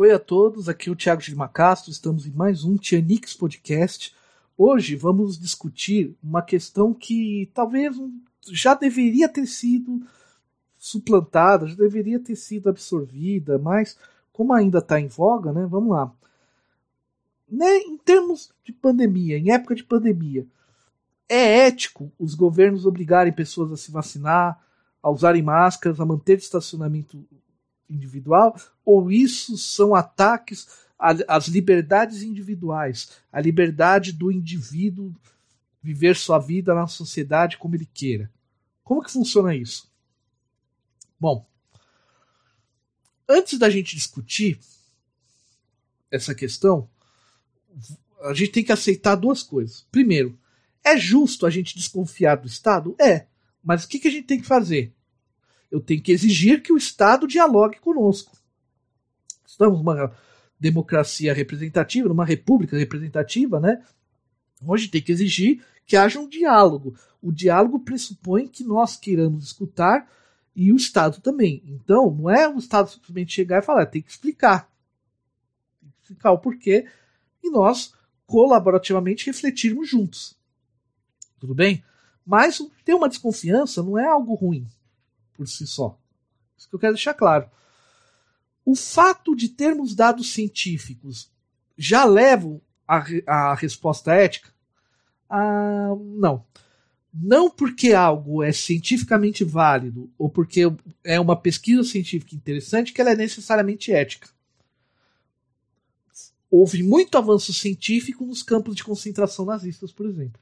Oi a todos, aqui é o Thiago de Macastro, estamos em mais um Tianix Podcast. Hoje vamos discutir uma questão que talvez já deveria ter sido suplantada, já deveria ter sido absorvida, mas como ainda está em voga, né? Vamos lá. Né, em termos de pandemia, em época de pandemia, é ético os governos obrigarem pessoas a se vacinar, a usarem máscaras, a manter estacionamento individual, ou isso são ataques às liberdades individuais, à liberdade do indivíduo viver sua vida na sociedade como ele queira. Como que funciona isso? Bom, antes da gente discutir essa questão, a gente tem que aceitar duas coisas. Primeiro, é justo a gente desconfiar do Estado? É. Mas o que, a gente tem que fazer? Eu tenho que exigir que o Estado dialogue conosco. Estamos numa democracia representativa, numa república representativa, né? Hoje tem que exigir que haja um diálogo. O diálogo pressupõe que nós queiramos escutar e o Estado também. Então, não é o Estado simplesmente chegar e falar, tem que explicar. Tem que explicar o porquê e nós colaborativamente refletirmos juntos. Tudo bem? Mas ter uma desconfiança não é algo ruim por si só. Isso que eu quero deixar claro. O fato de termos dados científicos já levam a, a resposta ética? Ah, não. Não porque algo é cientificamente válido ou porque é uma pesquisa científica interessante que ela é necessariamente ética. Houve muito avanço científico nos campos de concentração nazistas, por exemplo.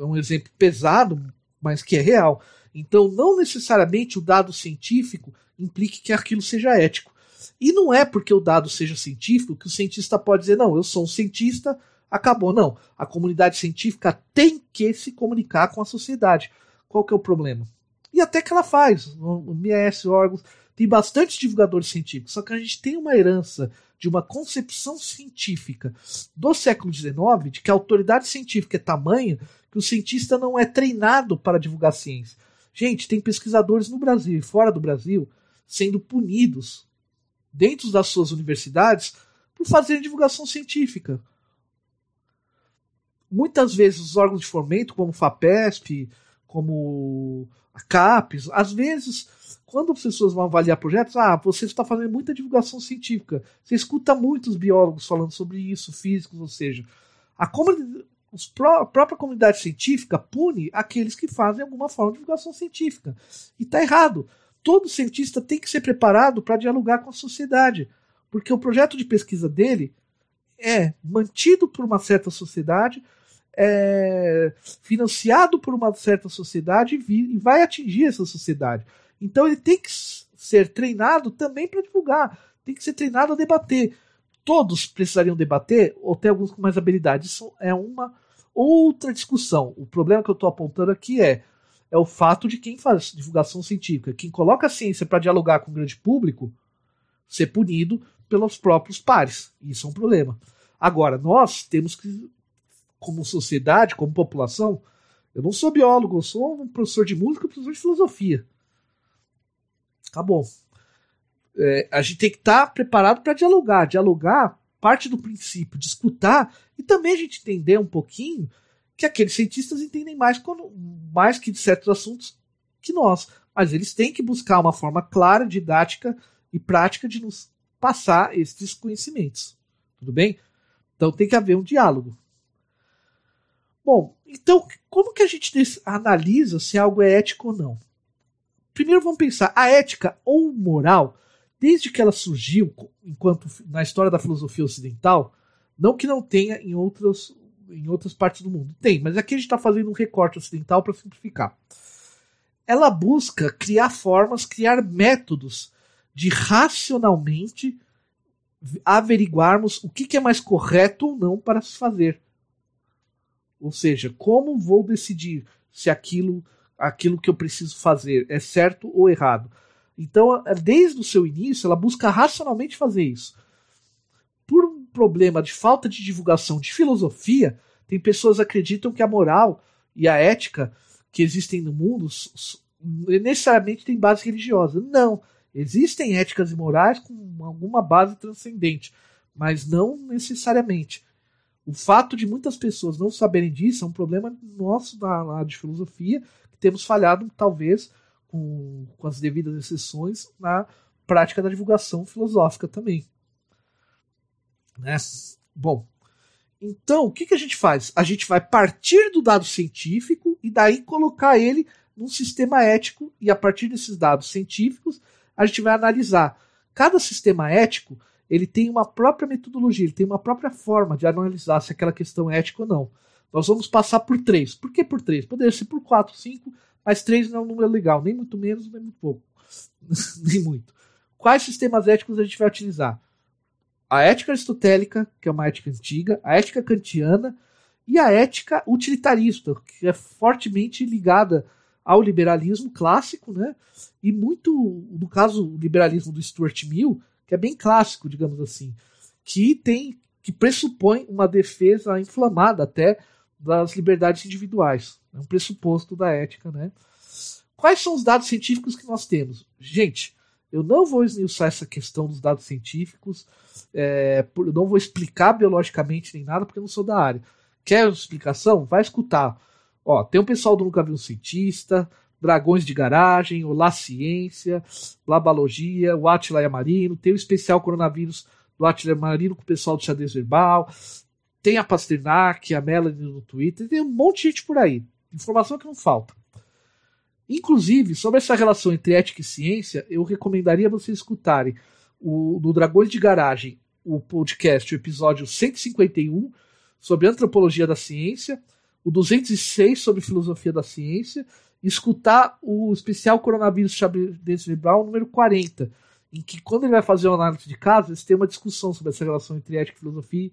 É um exemplo pesado, mas que é real. Então, não necessariamente o dado científico implique que aquilo seja ético. E não é porque o dado seja científico que o cientista pode dizer, não, eu sou um cientista, acabou. Não. A comunidade científica tem que se comunicar com a sociedade. Qual que é o problema? E até que ela faz. O MS, órgãos, tem bastante divulgadores científicos. Só que a gente tem uma herança de uma concepção científica do século XIX de que a autoridade científica é tamanha que o cientista não é treinado para divulgar ciência. Gente, tem pesquisadores no Brasil e fora do Brasil sendo punidos dentro das suas universidades por fazerem divulgação científica. Muitas vezes os órgãos de fomento, como FAPESP, como a CAPES, às vezes, quando as pessoas vão avaliar projetos, ah, você está fazendo muita divulgação científica, você escuta muitos biólogos falando sobre isso, físicos, ou seja, a comunidade a própria comunidade científica pune aqueles que fazem alguma forma de divulgação científica. E está errado. Todo cientista tem que ser preparado para dialogar com a sociedade, porque o projeto de pesquisa dele é mantido por uma certa sociedade, é financiado por uma certa sociedade e vai atingir essa sociedade. Então ele tem que ser treinado também para divulgar, tem que ser treinado a debater todos precisariam debater, ou tem alguns com mais habilidade. Isso é uma outra discussão. O problema que eu estou apontando aqui é, é o fato de quem faz divulgação científica, quem coloca a ciência para dialogar com o grande público, ser punido pelos próprios pares. Isso é um problema. Agora, nós temos que, como sociedade, como população, eu não sou biólogo, eu sou um professor de música, professor de filosofia. Acabou é, a gente tem que estar tá preparado para dialogar. Dialogar parte do princípio de escutar e também a gente entender um pouquinho que aqueles cientistas entendem mais, quando, mais que de certos assuntos que nós. Mas eles têm que buscar uma forma clara, didática e prática de nos passar esses conhecimentos. Tudo bem? Então tem que haver um diálogo. Bom, então como que a gente analisa se algo é ético ou não? Primeiro vamos pensar, a ética ou moral desde que ela surgiu enquanto na história da filosofia ocidental, não que não tenha em outras, em outras partes do mundo. Tem, mas aqui a gente está fazendo um recorte ocidental para simplificar. Ela busca criar formas, criar métodos de racionalmente averiguarmos o que, que é mais correto ou não para se fazer. Ou seja, como vou decidir se aquilo, aquilo que eu preciso fazer é certo ou errado então, desde o seu início, ela busca racionalmente fazer isso. Por um problema de falta de divulgação de filosofia, tem pessoas que acreditam que a moral e a ética que existem no mundo necessariamente têm base religiosa. Não. Existem éticas e morais com alguma base transcendente, mas não necessariamente. O fato de muitas pessoas não saberem disso é um problema nosso da área de filosofia, que temos falhado, talvez, com, com as devidas exceções, na prática da divulgação filosófica também. Né? Bom, então o que, que a gente faz? A gente vai partir do dado científico e daí colocar ele num sistema ético, e a partir desses dados científicos, a gente vai analisar. Cada sistema ético ele tem uma própria metodologia, ele tem uma própria forma de analisar se aquela questão é ética ou não. Nós vamos passar por três. Por que por três? Poderia ser por quatro, cinco, mas três não é um número legal, nem muito menos, nem muito pouco. nem muito. Quais sistemas éticos a gente vai utilizar? A ética aristotélica, que é uma ética antiga, a ética kantiana e a ética utilitarista, que é fortemente ligada ao liberalismo clássico, né? E muito, no caso, o liberalismo do Stuart Mill, que é bem clássico, digamos assim, que tem que pressupõe uma defesa inflamada até das liberdades individuais. É um pressuposto da ética, né? Quais são os dados científicos que nós temos? Gente, eu não vou esmiuçar essa questão dos dados científicos, é, eu não vou explicar biologicamente nem nada, porque eu não sou da área. Quer explicação? Vai escutar. Ó, tem um pessoal do Nunca Vi um Cientista, Dragões de Garagem, Olá Ciência, Labalogia, o Atila Yamarino, tem o especial Coronavírus do Atila Yamarino com o pessoal do Xadrez Verbal, tem a Pasternak, a Melanie no Twitter, tem um monte de gente por aí. Informação que não falta. Inclusive, sobre essa relação entre ética e ciência, eu recomendaria vocês escutarem o, do Dragões de Garagem, o podcast, o episódio 151, sobre antropologia da ciência, o 206 sobre filosofia da ciência escutar o especial Coronavírus Xadrez Cerebral número 40, em que quando ele vai fazer uma análise de casos, eles têm uma discussão sobre essa relação entre ética e filosofia,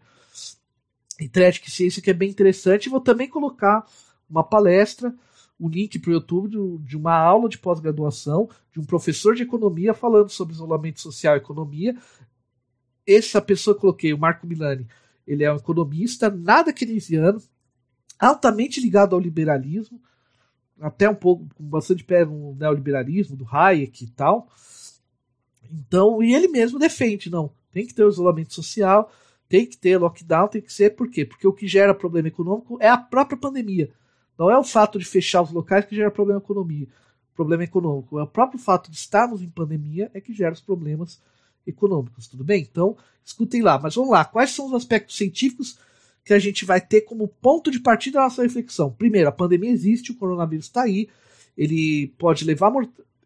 entre ética e ciência, que é bem interessante. E vou também colocar uma palestra, o um link para o YouTube de, uma aula de pós-graduação de um professor de economia falando sobre isolamento social e economia. Essa pessoa que coloquei, o Marco Milani, ele é um economista, nada keynesiano, altamente ligado ao liberalismo, até um pouco, com bastante pé no neoliberalismo, do Hayek e tal. Então, e ele mesmo defende, não, tem que ter o isolamento social, tem que ter lockdown, tem que ser, por quê? Porque o que gera problema econômico é a própria pandemia. Não é o fato de fechar os locais que gera problema economia, problema econômico. É o próprio fato de estarmos em pandemia é que gera os problemas econômicos, tudo bem? Então, escutem lá. Mas vamos lá, quais são os aspectos científicos que a gente vai ter como ponto de partida da nossa reflexão. Primeiro, a pandemia existe, o coronavírus está aí, ele pode levar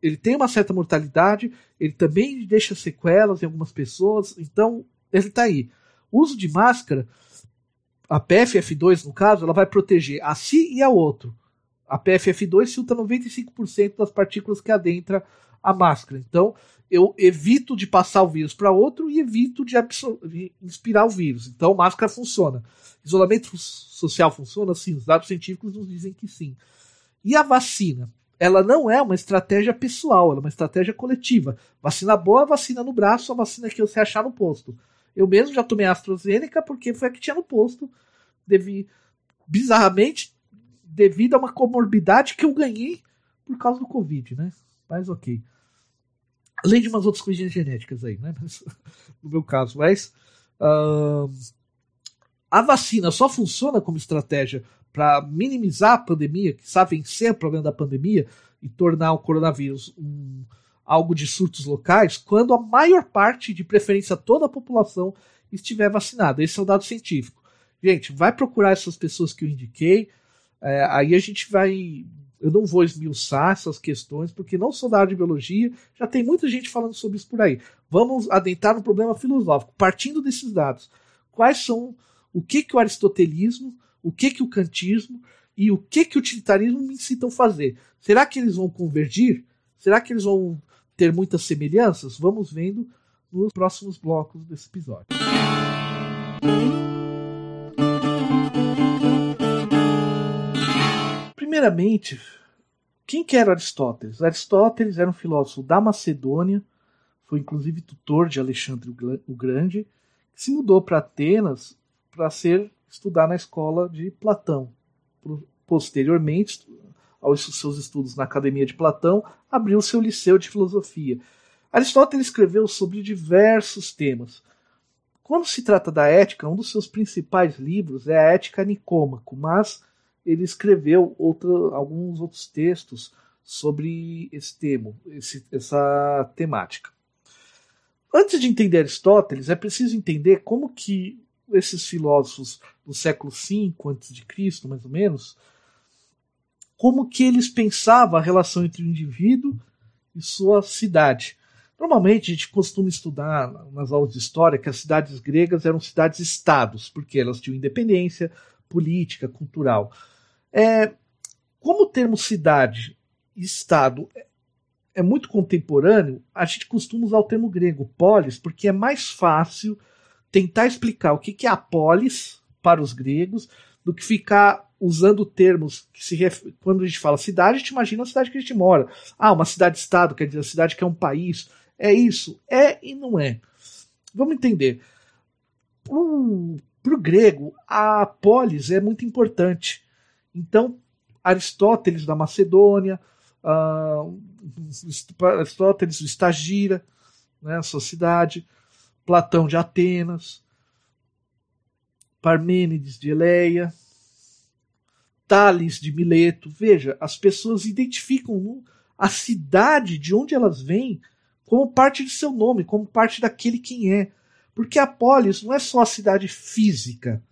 ele tem uma certa mortalidade, ele também deixa sequelas em algumas pessoas, então ele está aí. O uso de máscara, a PFF2 no caso, ela vai proteger a si e ao outro. A PFF2 filtra 95% das partículas que adentra a máscara. Então, eu evito de passar o vírus para outro e evito de, inspirar o vírus. Então, máscara funciona. Isolamento social funciona? Sim, os dados científicos nos dizem que sim. E a vacina? Ela não é uma estratégia pessoal, ela é uma estratégia coletiva. Vacina boa, vacina no braço, a vacina que você achar no posto. Eu mesmo já tomei a AstraZeneca porque foi a que tinha no posto. Devi, bizarramente, devido a uma comorbidade que eu ganhei por causa do Covid, né? Mas ok. Além de umas outras coisinhas genéticas aí, né? no meu caso. Mas uh, a vacina só funciona como estratégia para minimizar a pandemia, que sabe vencer o problema da pandemia e tornar o coronavírus um, algo de surtos locais, quando a maior parte, de preferência toda a população, estiver vacinada. Esse é o dado científico. Gente, vai procurar essas pessoas que eu indiquei. É, aí a gente vai eu não vou esmiuçar essas questões, porque não sou da área de biologia, já tem muita gente falando sobre isso por aí. Vamos adentrar no problema filosófico, partindo desses dados. Quais são o que, que o aristotelismo, o que, que o kantismo e o que, que o utilitarismo me incitam a fazer? Será que eles vão convergir? Será que eles vão ter muitas semelhanças? Vamos vendo nos próximos blocos desse episódio. Primeiramente, quem que era Aristóteles? Aristóteles era um filósofo da Macedônia, foi inclusive tutor de Alexandre o Grande, que se mudou para Atenas para ser estudar na escola de Platão. Posteriormente, aos seus estudos na Academia de Platão, abriu seu liceu de filosofia. Aristóteles escreveu sobre diversos temas. Quando se trata da ética, um dos seus principais livros é a Ética Nicômaco, mas ele escreveu outro, alguns outros textos sobre esse tema, esse, essa temática. Antes de entender Aristóteles, é preciso entender como que esses filósofos do século V a.C., mais ou menos, como que eles pensavam a relação entre o indivíduo e sua cidade. Normalmente a gente costuma estudar nas aulas de história que as cidades gregas eram cidades-estados, porque elas tinham independência política, cultural. É, como o termo cidade e estado é muito contemporâneo, a gente costuma usar o termo grego polis, porque é mais fácil tentar explicar o que é a polis para os gregos do que ficar usando termos que se ref... quando a gente fala cidade, a gente imagina a cidade que a gente mora. Ah, uma cidade-estado, quer dizer, a cidade que é um país. É isso? É e não é. Vamos entender. Para o grego, a polis é muito importante. Então, Aristóteles da Macedônia, uh, Aristóteles do Estagira, né, sua cidade, Platão de Atenas, Parmênides de Eleia, Tales de Mileto. Veja, as pessoas identificam a cidade de onde elas vêm como parte de seu nome, como parte daquele quem é. Porque a polis não é só a cidade física,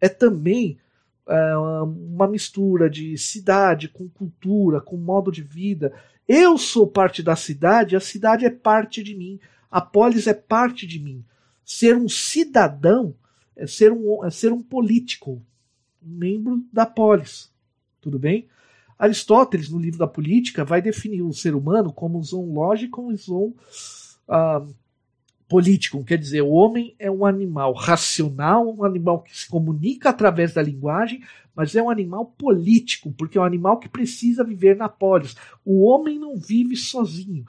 é também é, uma mistura de cidade com cultura, com modo de vida. Eu sou parte da cidade, a cidade é parte de mim, a polis é parte de mim. Ser um cidadão é ser um, é ser um político, um membro da polis. Tudo bem? Aristóteles, no livro da Política, vai definir o ser humano como zoológico e zoon uh, político. Quer dizer, o homem é um animal racional, um animal que se comunica através da linguagem, mas é um animal político, porque é um animal que precisa viver na polis. O homem não vive sozinho.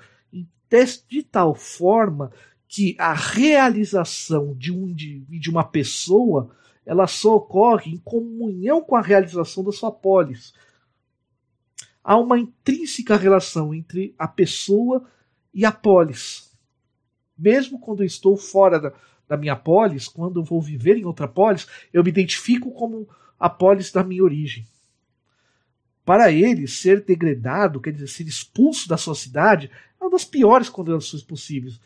De tal forma que a realização de, um, de, uma pessoa ela só ocorre em comunhão com a realização da sua polis. Há uma intrínseca relação entre a pessoa e a polis. Mesmo quando eu estou fora da, da minha polis, quando eu vou viver em outra polis, eu me identifico como a polis da minha origem. Para ele, ser degradado, quer dizer, ser expulso da sua cidade, é uma das piores condenações possíveis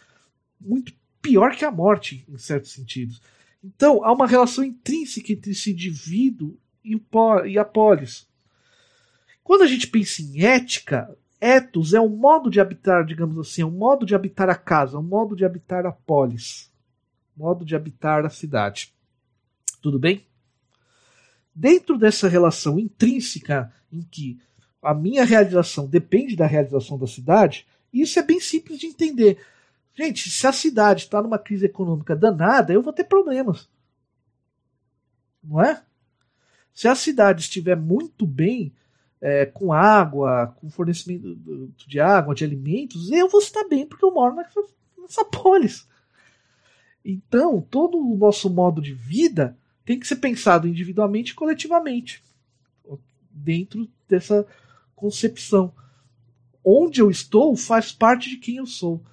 muito pior que a morte, em certos sentidos. Então, há uma relação intrínseca entre esse indivíduo e, a polis. Quando a gente pensa em ética, ethos é um modo de habitar, digamos assim, é um modo de habitar a casa, um modo de habitar a polis, modo de habitar a cidade. Tudo bem? Dentro dessa relação intrínseca em que a minha realização depende da realização da cidade, isso é bem simples de entender. Gente, se a cidade está numa crise econômica danada, eu vou ter problemas. Não é? Se a cidade estiver muito bem é, com água, com fornecimento de água, de alimentos, eu vou estar bem porque eu moro nessa, nessa polis. Então, todo o nosso modo de vida tem que ser pensado individualmente e coletivamente, dentro dessa concepção. Onde eu estou faz parte de quem eu sou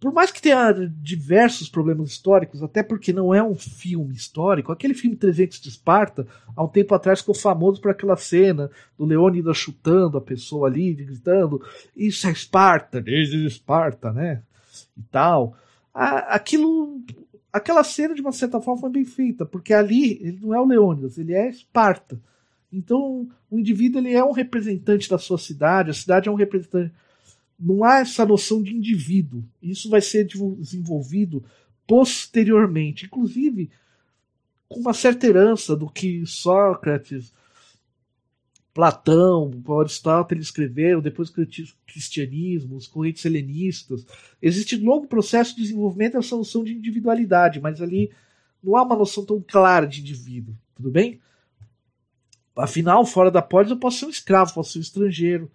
por mais que tenha diversos problemas históricos, até porque não é um filme histórico, aquele filme 300 de Esparta, há um tempo atrás ficou famoso por aquela cena do Leônidas chutando a pessoa ali, gritando, isso é Esparta, desde Esparta, né? E tal. Aquilo, aquela cena, de uma certa forma, foi bem feita, porque ali ele não é o Leônidas, ele é Esparta. Então, o indivíduo ele é um representante da sua cidade, a cidade é um representante não há essa noção de indivíduo. Isso vai ser desenvolvido posteriormente, inclusive com uma certa herança do que Sócrates, Platão, Aristóteles escreveram, depois cristianismo, os correntes helenistas. Existe um longo processo de desenvolvimento dessa noção de individualidade, mas ali não há uma noção tão clara de indivíduo, tudo bem? Afinal, fora da polis eu posso ser um escravo, posso ser um estrangeiro,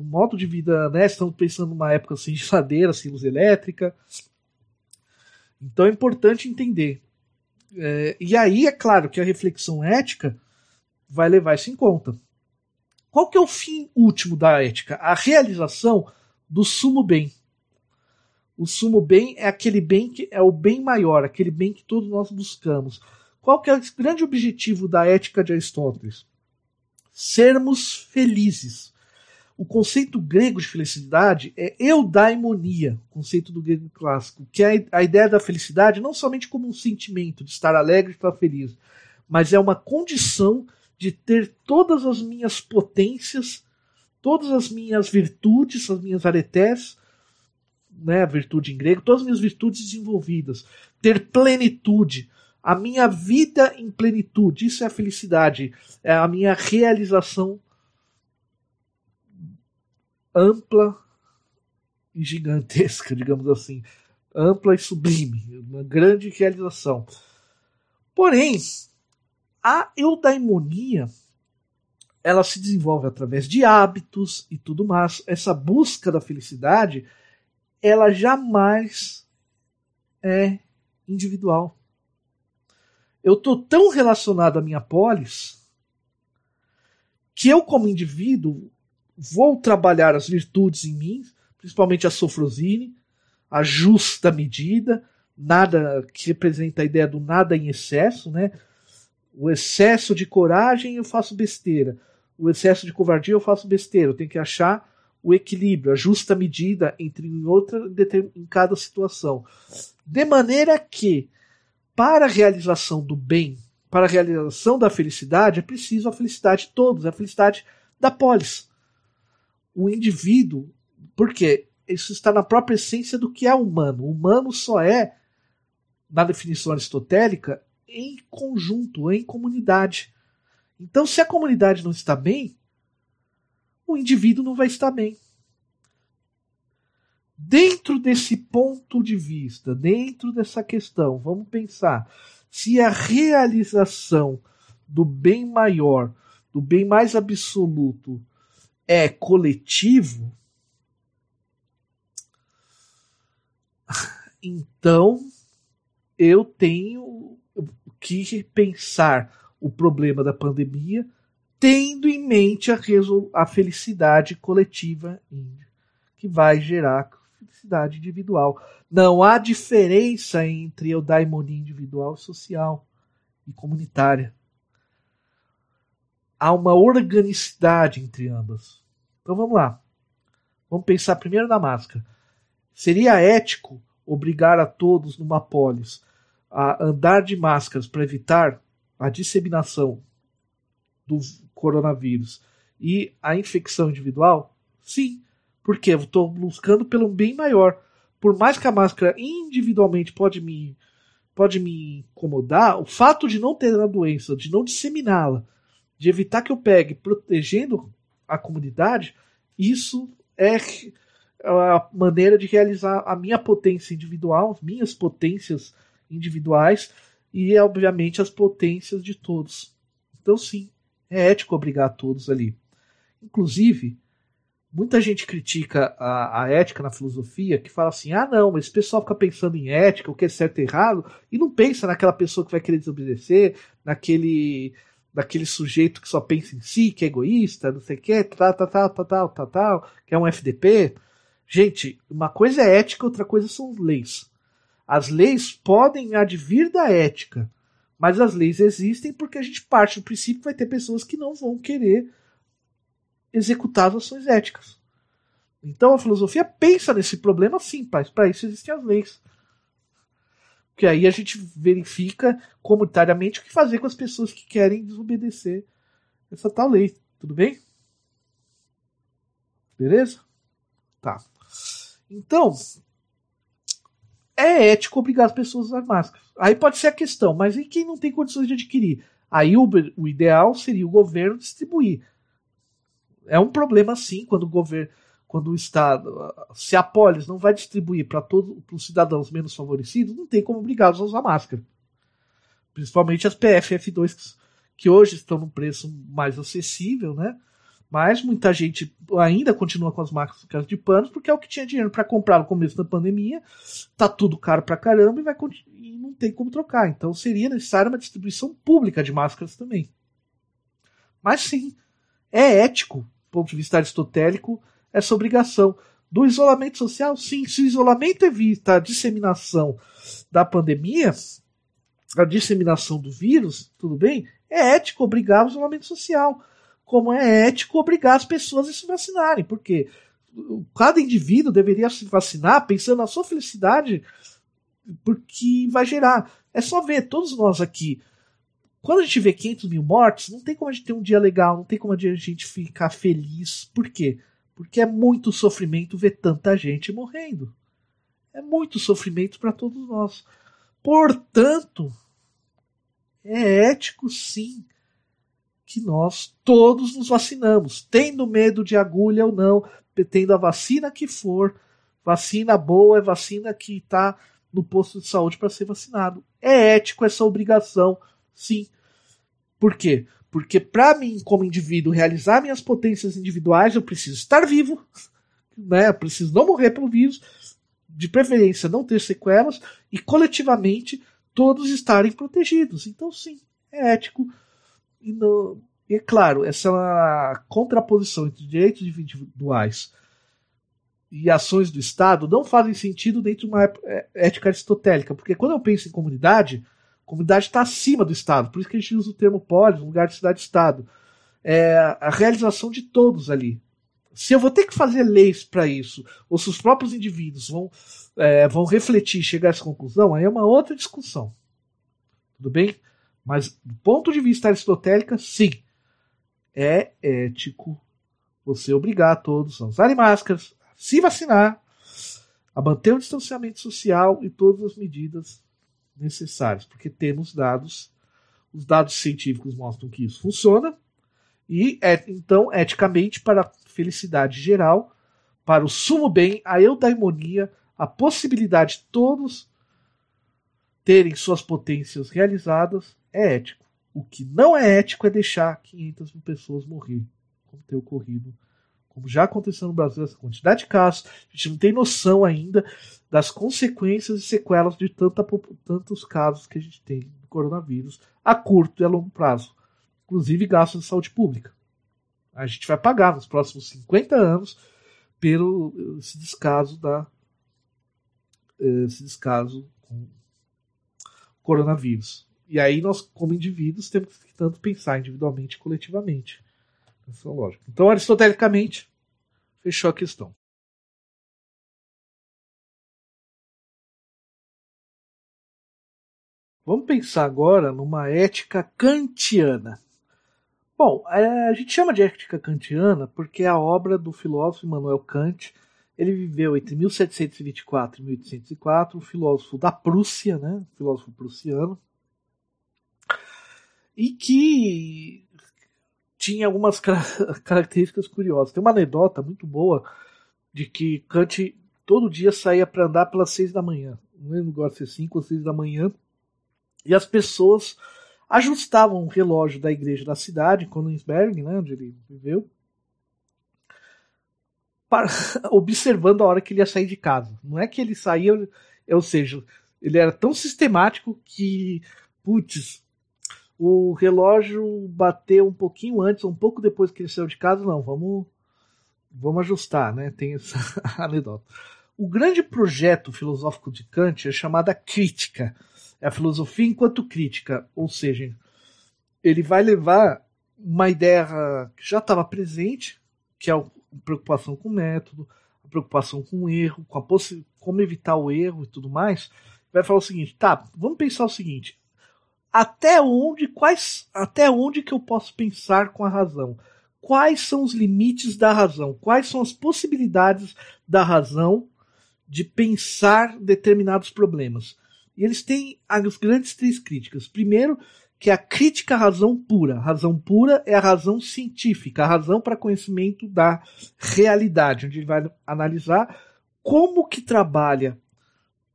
no modo de vida, né? Estamos pensando numa época sem geladeira, sem luz elétrica. Então é importante entender. É, e aí é claro que a reflexão ética vai levar isso em conta. Qual que é o fim último da ética? A realização do sumo bem. O sumo bem é aquele bem que é o bem maior, aquele bem que todos nós buscamos. Qual que é o grande objetivo da ética de Aristóteles? Sermos felizes. O conceito grego de felicidade é eudaimonia, conceito do grego clássico, que é a ideia da felicidade não somente como um sentimento de estar alegre, de estar feliz, mas é uma condição de ter todas as minhas potências, todas as minhas virtudes, as minhas aretés, né, virtude em grego, todas as minhas virtudes desenvolvidas, ter plenitude, a minha vida em plenitude, isso é a felicidade, é a minha realização ampla e gigantesca, digamos assim, ampla e sublime, uma grande realização. Porém, a eudaimonia ela se desenvolve através de hábitos e tudo mais. Essa busca da felicidade, ela jamais é individual. Eu estou tão relacionado à minha polis que eu, como indivíduo, vou trabalhar as virtudes em mim, principalmente a sofrosine, a justa medida, nada que representa a ideia do nada em excesso, né? O excesso de coragem eu faço besteira. O excesso de covardia eu faço besteira. Eu tenho que achar o equilíbrio, a justa medida entre em outra em cada situação. De maneira que, para a realização do bem, para a realização da felicidade, é preciso a felicidade de todos, a felicidade da polis. O indivíduo, porque isso está na própria essência do que é humano. O humano só é, na definição aristotélica, em conjunto, em comunidade. Então, se a comunidade não está bem, o indivíduo não vai estar bem. Dentro desse ponto de vista, dentro dessa questão, vamos pensar se a realização do bem maior, do bem mais absoluto, é coletivo, então eu tenho que pensar o problema da pandemia tendo em mente a, a felicidade coletiva que vai gerar felicidade individual. Não há diferença entre eudaimonia individual e social e comunitária. Há uma organicidade entre ambas. Então vamos lá. Vamos pensar primeiro na máscara. Seria ético obrigar a todos numa polis a andar de máscaras para evitar a disseminação do coronavírus e a infecção individual? Sim, porque eu estou buscando pelo bem maior. Por mais que a máscara individualmente pode me pode me incomodar, o fato de não ter a doença, de não disseminá-la, de evitar que eu pegue, protegendo a comunidade, isso é a maneira de realizar a minha potência individual, minhas potências individuais e, obviamente, as potências de todos. Então, sim, é ético obrigar todos ali. Inclusive, muita gente critica a, a, ética na filosofia que fala assim: ah, não, esse pessoal fica pensando em ética, o que é certo e errado, e não pensa naquela pessoa que vai querer desobedecer, naquele, naquele sujeito que só pensa em si, que é egoísta, não sei o que, tal, tal, tal, tal, tal, tal, tal, que é um FDP. Gente, uma coisa é ética, outra coisa são leis. As leis podem advir da ética, mas as leis existem porque a gente parte do princípio que vai ter pessoas que não vão querer executar as ações éticas. Então a filosofia pensa nesse problema sim, para isso existem as leis. Porque aí a gente verifica comunitariamente o que fazer com as pessoas que querem desobedecer essa tal lei. Tudo bem? Beleza? Tá. Então, é ético obrigar as pessoas a usar máscaras. Aí pode ser a questão, mas e quem não tem condições de adquirir? Aí o, o ideal seria o governo distribuir. É um problema sim quando o governo, quando o Estado, se a polis não vai distribuir para todos os cidadãos menos favorecidos, não tem como obrigá-los a usar máscara. Principalmente as PFF2 que hoje estão num preço mais acessível, né? Mas muita gente ainda continua com as máscaras de panos porque é o que tinha dinheiro para comprar no começo da pandemia. Tá tudo caro pra caramba e, vai, e não tem como trocar. Então seria necessária uma distribuição pública de máscaras também. Mas sim, é ético, do ponto de vista aristotélico, essa obrigação. Do isolamento social, sim. Se o isolamento evita a disseminação da pandemia, a disseminação do vírus, tudo bem? É ético obrigar o isolamento social. Como é ético obrigar as pessoas a se vacinarem. Porque cada indivíduo deveria se vacinar pensando na sua felicidade, porque vai gerar. É só ver, todos nós aqui, quando a gente vê 500 mil mortes, não tem como a gente ter um dia legal, não tem como a gente ficar feliz. Por quê? Porque é muito sofrimento ver tanta gente morrendo. É muito sofrimento para todos nós. Portanto, é ético sim que nós todos nos vacinamos, tendo medo de agulha ou não, tendo a vacina que for, vacina boa é vacina que está no posto de saúde para ser vacinado. É ético essa obrigação, sim. Por quê? Porque para mim, como indivíduo, realizar minhas potências individuais, eu preciso estar vivo, né? Eu preciso não morrer pelo vírus, de preferência não ter sequelas, e coletivamente todos estarem protegidos. Então, sim, é ético. E, e é claro, essa contraposição entre direitos individuais e ações do Estado não fazem sentido dentro de uma é, ética aristotélica, porque quando eu penso em comunidade, comunidade está acima do Estado, por isso que a gente usa o termo polis lugar de cidade-estado. É a realização de todos ali. Se eu vou ter que fazer leis para isso, ou se os próprios indivíduos vão, é, vão refletir e chegar a essa conclusão, aí é uma outra discussão. Tudo bem? Mas do ponto de vista aristotélico, sim, é ético você obrigar todos a usarem máscaras, se vacinar, a manter o distanciamento social e todas as medidas necessárias, porque temos dados, os dados científicos mostram que isso funciona, e é, então, eticamente, para a felicidade geral, para o sumo bem, a eudaimonia, a possibilidade de todos terem suas potências realizadas, é ético. O que não é ético é deixar 500 mil pessoas morrer, como tem ocorrido como já aconteceu no Brasil, essa quantidade de casos, a gente não tem noção ainda das consequências e sequelas de tanta, tantos casos que a gente tem do coronavírus a curto e a longo prazo, inclusive gastos de saúde pública. A gente vai pagar nos próximos 50 anos pelo esse descaso da esse descaso com o coronavírus. E aí nós, como indivíduos, temos que tanto pensar individualmente e coletivamente. Lógica. Então, aristotelicamente, fechou a questão. Vamos pensar agora numa ética kantiana. Bom, é, a gente chama de ética kantiana porque é a obra do filósofo Immanuel Kant. Ele viveu entre 1724 e 1804, um filósofo da Prússia, né? filósofo prussiano, e que tinha algumas características curiosas. Tem uma anedota muito boa de que Kant todo dia saía para andar pelas seis da manhã. Não lembro agora se cinco ou seis da manhã. E as pessoas ajustavam o relógio da igreja da cidade, Königsberg, né, onde ele viveu, para, observando a hora que ele ia sair de casa. Não é que ele saía, ou seja, ele era tão sistemático que, putz, o relógio bateu um pouquinho antes, um pouco depois que ele saiu de casa, não, vamos, vamos ajustar, né? Tem essa anedota. O grande projeto filosófico de Kant é chamada crítica. É a filosofia enquanto crítica, ou seja, ele vai levar uma ideia que já estava presente, que é a preocupação com o método, a preocupação com o erro, com a como evitar o erro e tudo mais. Vai falar o seguinte, tá, vamos pensar o seguinte, até onde quais até onde que eu posso pensar com a razão? Quais são os limites da razão? Quais são as possibilidades da razão de pensar determinados problemas? E eles têm as grandes três críticas. Primeiro, que é a crítica à razão pura. A razão pura é a razão científica, a razão para conhecimento da realidade, onde ele vai analisar como que trabalha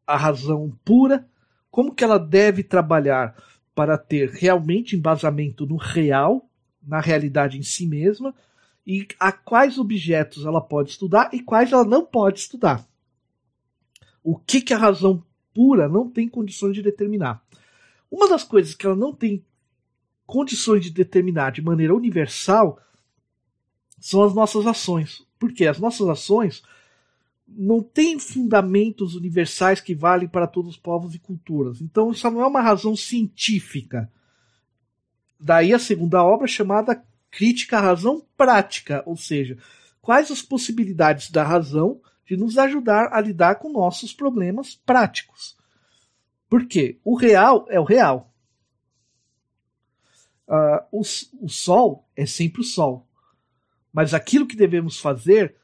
a razão pura, como que ela deve trabalhar para ter realmente embasamento no real, na realidade em si mesma, e a quais objetos ela pode estudar e quais ela não pode estudar. O que, que a razão pura não tem condições de determinar. Uma das coisas que ela não tem condições de determinar de maneira universal são as nossas ações. Porque as nossas ações não tem fundamentos universais que valem para todos os povos e culturas. Então, isso não é uma razão científica. Daí a segunda obra chamada Crítica à Razão Prática, ou seja, quais as possibilidades da razão de nos ajudar a lidar com nossos problemas práticos. Porque o real é o real. Uh, o, o sol é sempre o sol. Mas aquilo que devemos fazer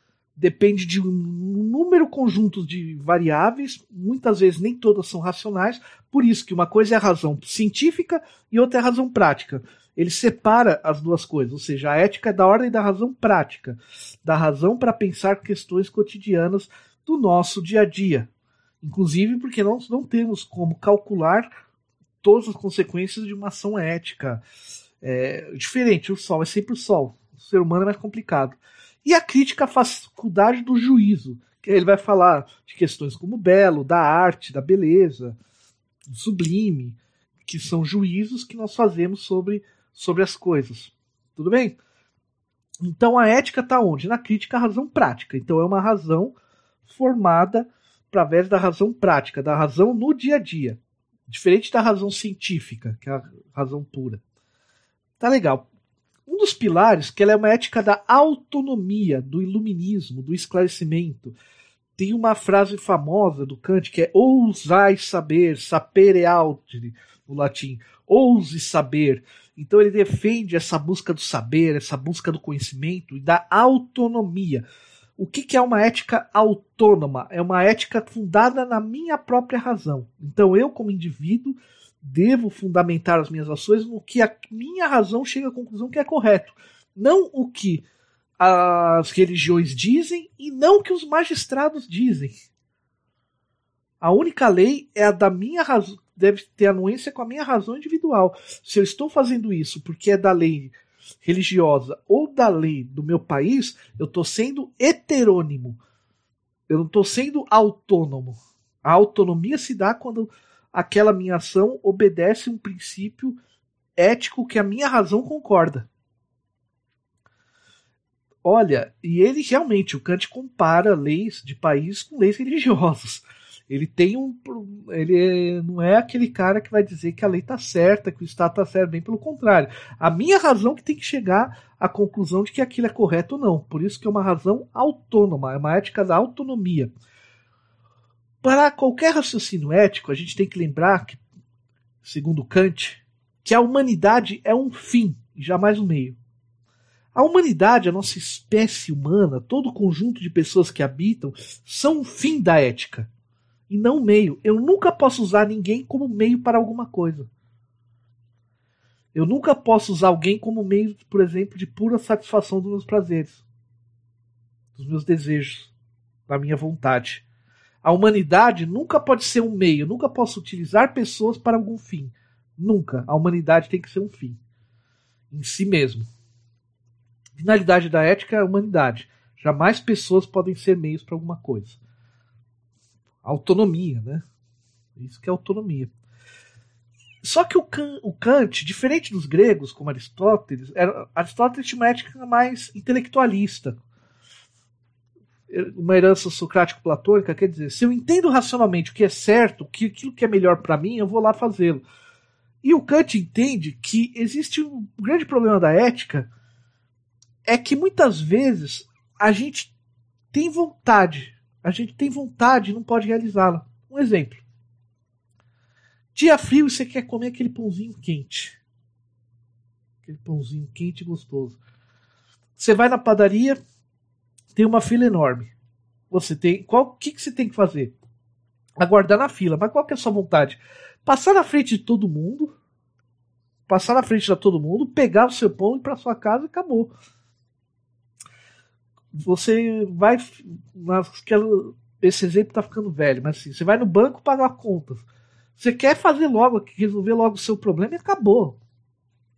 depende de um número conjunto de variáveis, muitas vezes nem todas são racionais, por isso que uma coisa é a razão científica e outra é a razão prática. Ele separa as duas coisas, ou seja, a ética é da ordem da razão prática, da razão para pensar questões cotidianas do nosso dia a dia. Inclusive porque nós não temos como calcular todas as consequências de uma ação ética. É diferente, o sol é sempre o sol. O ser humano é mais complicado. E a crítica à faculdade do juízo, que ele vai falar de questões como belo, da arte, da beleza, do sublime, que são juízos que nós fazemos sobre, sobre as coisas. Tudo bem? Então a ética está onde? Na crítica à razão prática. Então é uma razão formada através da razão prática, da razão no dia a dia. Diferente da razão científica, que é a razão pura. Tá legal um dos pilares, que ela é uma ética da autonomia, do iluminismo, do esclarecimento. Tem uma frase famosa do Kant que é ousai saber, sapere auteri, no latim, ouse saber. Então ele defende essa busca do saber, essa busca do conhecimento e da autonomia. O que, que é uma ética autônoma? É uma ética fundada na minha própria razão. Então eu, como indivíduo, devo fundamentar as minhas ações no que a minha razão chega à conclusão que é correto. Não o que as religiões dizem e não o que os magistrados dizem. A única lei é a da minha razão, deve ter anuência com a minha razão individual. Se eu estou fazendo isso porque é da lei religiosa ou da lei do meu país, eu estou sendo heterônimo. Eu não estou sendo autônomo. A autonomia se dá quando aquela minha ação obedece um princípio ético que a minha razão concorda. Olha, e ele realmente, o Kant compara leis de país com leis religiosas. Ele tem um. Ele não é aquele cara que vai dizer que a lei está certa, que o Estado está certo, bem pelo contrário. A minha razão que tem que chegar à conclusão de que aquilo é correto ou não. Por isso que é uma razão autônoma, é uma ética da autonomia. Para qualquer raciocínio ético, a gente tem que lembrar que, segundo Kant, que a humanidade é um fim e jamais um meio. A humanidade, a nossa espécie humana, todo o conjunto de pessoas que habitam, são um fim da ética e não meio. Eu nunca posso usar ninguém como meio para alguma coisa. Eu nunca posso usar alguém como meio, por exemplo, de pura satisfação dos meus prazeres, dos meus desejos, da minha vontade. A humanidade nunca pode ser um meio, nunca posso utilizar pessoas para algum fim. Nunca. A humanidade tem que ser um fim em si mesmo. Finalidade da ética é a humanidade. Jamais pessoas podem ser meios para alguma coisa. Autonomia, né? Isso que é autonomia. Só que o, Kant, diferente dos gregos, como Aristóteles, era, Aristóteles tinha uma ética mais intelectualista uma herança socrático-platônica, quer dizer, se eu entendo racionalmente o que é certo, que aquilo que é melhor para mim, eu vou lá fazê-lo. E o Kant entende que existe um grande problema da ética, é que muitas vezes a gente tem vontade, a gente tem vontade e não pode realizá-la. Um exemplo. Dia frio e você quer comer aquele pãozinho quente. Aquele pãozinho quente e gostoso. Você vai na padaria, tem uma fila enorme. Você tem. Qual que, que você tem que fazer? Aguardar na fila. Mas qual que é a sua vontade? Passar na frente de todo mundo. Passar na frente de todo mundo, pegar o seu pão e ir para sua casa e acabou. Você vai. Esse exemplo tá ficando velho, mas assim, você vai no banco pagar contas. Você quer fazer logo, resolver logo o seu problema e acabou.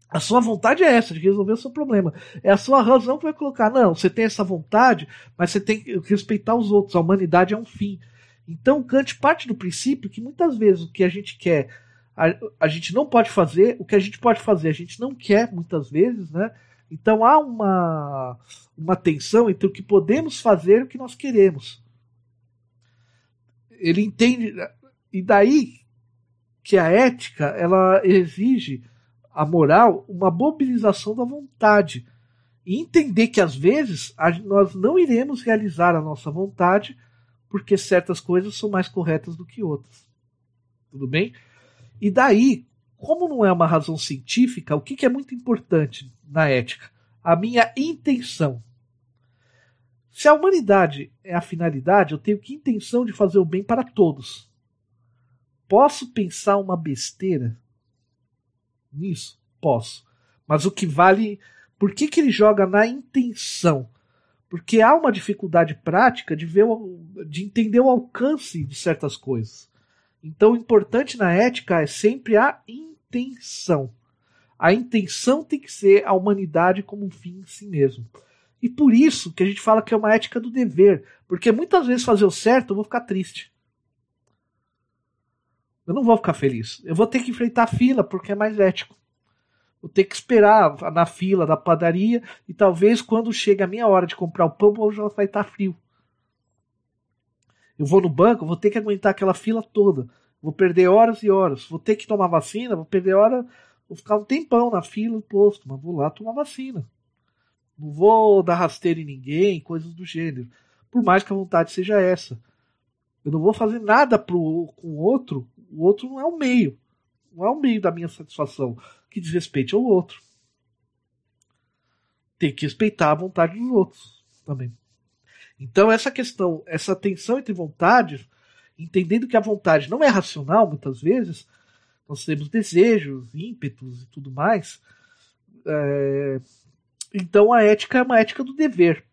A sua vontade é essa, de resolver o seu problema. É a sua razão que vai colocar. Não, você tem essa vontade, mas você tem que respeitar os outros. A humanidade é um fim. Então, Kant parte do princípio que muitas vezes o que a gente quer, a, a gente não pode fazer, o que a gente pode fazer, a gente não quer, muitas vezes, né? Então há uma, uma tensão entre o que podemos fazer e o que nós queremos. ele entende. E daí que a ética ela exige a moral uma mobilização da vontade. E entender que às vezes nós não iremos realizar a nossa vontade porque certas coisas são mais corretas do que outras. Tudo bem? E daí, como não é uma razão científica, o que, que é muito importante na ética? A minha intenção. Se a humanidade é a finalidade, eu tenho que intenção de fazer o bem para todos. Posso pensar uma besteira nisso? Posso. Mas o que vale. Por que, que ele joga na intenção? Porque há uma dificuldade prática de, ver, de entender o alcance de certas coisas. Então, o importante na ética é sempre a intenção. A intenção tem que ser a humanidade como um fim em si mesmo. E por isso que a gente fala que é uma ética do dever. Porque muitas vezes fazer o certo eu vou ficar triste. Eu não vou ficar feliz. Eu vou ter que enfrentar a fila porque é mais ético. Vou ter que esperar na fila da padaria e talvez quando chega a minha hora de comprar o pão, já vai estar frio. Eu vou no banco, vou ter que aguentar aquela fila toda. Vou perder horas e horas. Vou ter que tomar vacina, vou perder hora, vou ficar um tempão na fila no posto, mas vou lá tomar vacina. Não vou dar rasteiro em ninguém, coisas do gênero. Por mais que a vontade seja essa. Eu não vou fazer nada pro, com o outro. O outro não é o meio. Não é o meio da minha satisfação que desrespeite ao outro. Tem que respeitar a vontade dos outros também. Então, essa questão, essa tensão entre vontades, entendendo que a vontade não é racional, muitas vezes, nós temos desejos, ímpetos e tudo mais. É, então a ética é uma ética do dever.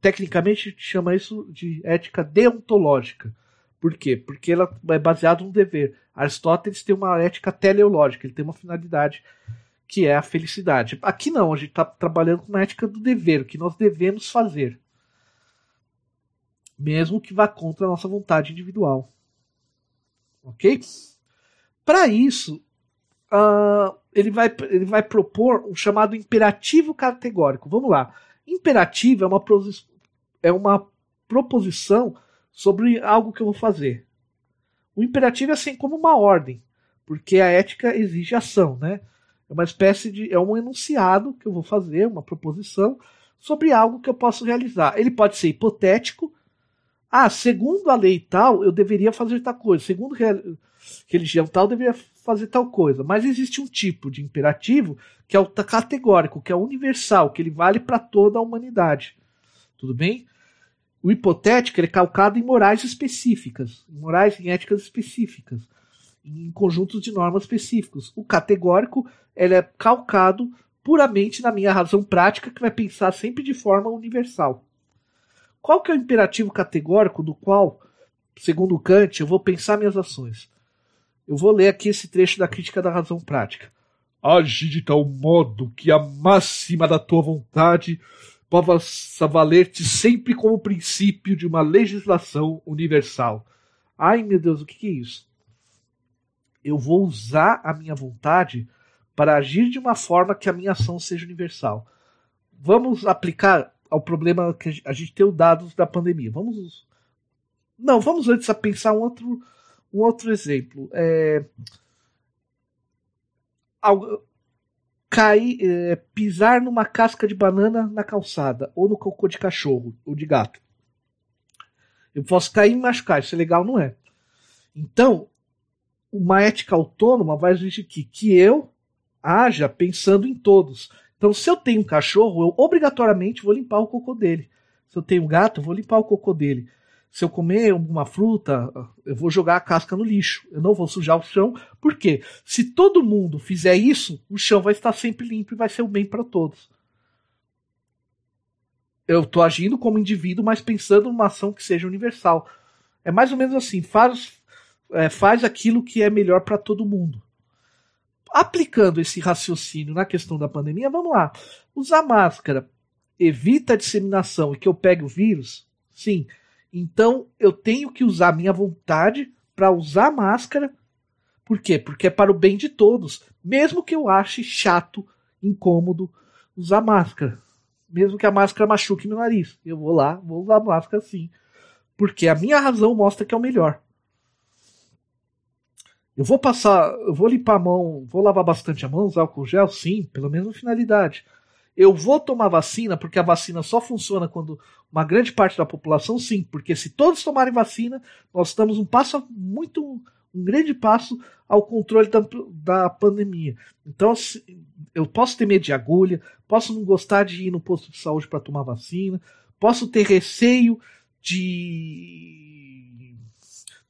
Tecnicamente chama isso de ética deontológica. Por quê? Porque ela é baseada no dever. Aristóteles tem uma ética teleológica, ele tem uma finalidade que é a felicidade. Aqui não, a gente está trabalhando com uma ética do dever, o que nós devemos fazer. Mesmo que vá contra a nossa vontade individual. Ok? Para isso, uh, ele, vai, ele vai propor um chamado imperativo categórico. Vamos lá. Imperativo é uma, é uma proposição sobre algo que eu vou fazer. O imperativo é assim como uma ordem, porque a ética exige ação, né? É uma espécie de. é um enunciado que eu vou fazer, uma proposição sobre algo que eu posso realizar. Ele pode ser hipotético. Ah, segundo a lei tal, eu deveria fazer tal coisa. Segundo religião tal, eu deveria fazer tal coisa. Mas existe um tipo de imperativo que é o categórico, que é universal, que ele vale para toda a humanidade. Tudo bem? O hipotético é calcado em morais específicas, em morais em éticas específicas, em conjuntos de normas específicos. O categórico ele é calcado puramente na minha razão prática, que vai pensar sempre de forma universal. Qual que é o imperativo categórico do qual, segundo Kant, eu vou pensar minhas ações? Eu vou ler aqui esse trecho da crítica da razão prática. Age de tal modo que a máxima da tua vontade possa valer-te sempre como princípio de uma legislação universal. Ai, meu Deus, o que é isso? Eu vou usar a minha vontade para agir de uma forma que a minha ação seja universal. Vamos aplicar ao problema que a gente tem os dados da pandemia. Vamos. Não, vamos antes a pensar um outro um outro exemplo. É, cair, é, pisar numa casca de banana na calçada, ou no cocô de cachorro, ou de gato. Eu posso cair e machucar, isso é legal, não é? Então, uma ética autônoma vai exigir que, que eu haja pensando em todos. Então, se eu tenho um cachorro, eu obrigatoriamente vou limpar o cocô dele. Se eu tenho um gato, eu vou limpar o cocô dele se eu comer alguma fruta, eu vou jogar a casca no lixo. Eu não vou sujar o chão. Por quê? Se todo mundo fizer isso, o chão vai estar sempre limpo e vai ser o bem para todos. Eu estou agindo como indivíduo, mas pensando numa ação que seja universal. É mais ou menos assim: faz, é, faz aquilo que é melhor para todo mundo. Aplicando esse raciocínio na questão da pandemia, vamos lá. Usar máscara evita a disseminação e que eu pegue o vírus? Sim. Então eu tenho que usar minha vontade para usar máscara. Por quê? Porque é para o bem de todos. Mesmo que eu ache chato, incômodo usar máscara. Mesmo que a máscara machuque meu nariz. Eu vou lá, vou usar máscara sim. Porque a minha razão mostra que é o melhor. Eu vou passar, eu vou limpar a mão, vou lavar bastante a mão, usar álcool gel, sim, pelo menos finalidade. Eu vou tomar vacina porque a vacina só funciona quando uma grande parte da população, sim, porque se todos tomarem vacina, nós estamos um passo muito, um grande passo ao controle da, da pandemia. Então, se, eu posso ter medo de agulha, posso não gostar de ir no posto de saúde para tomar vacina, posso ter receio de.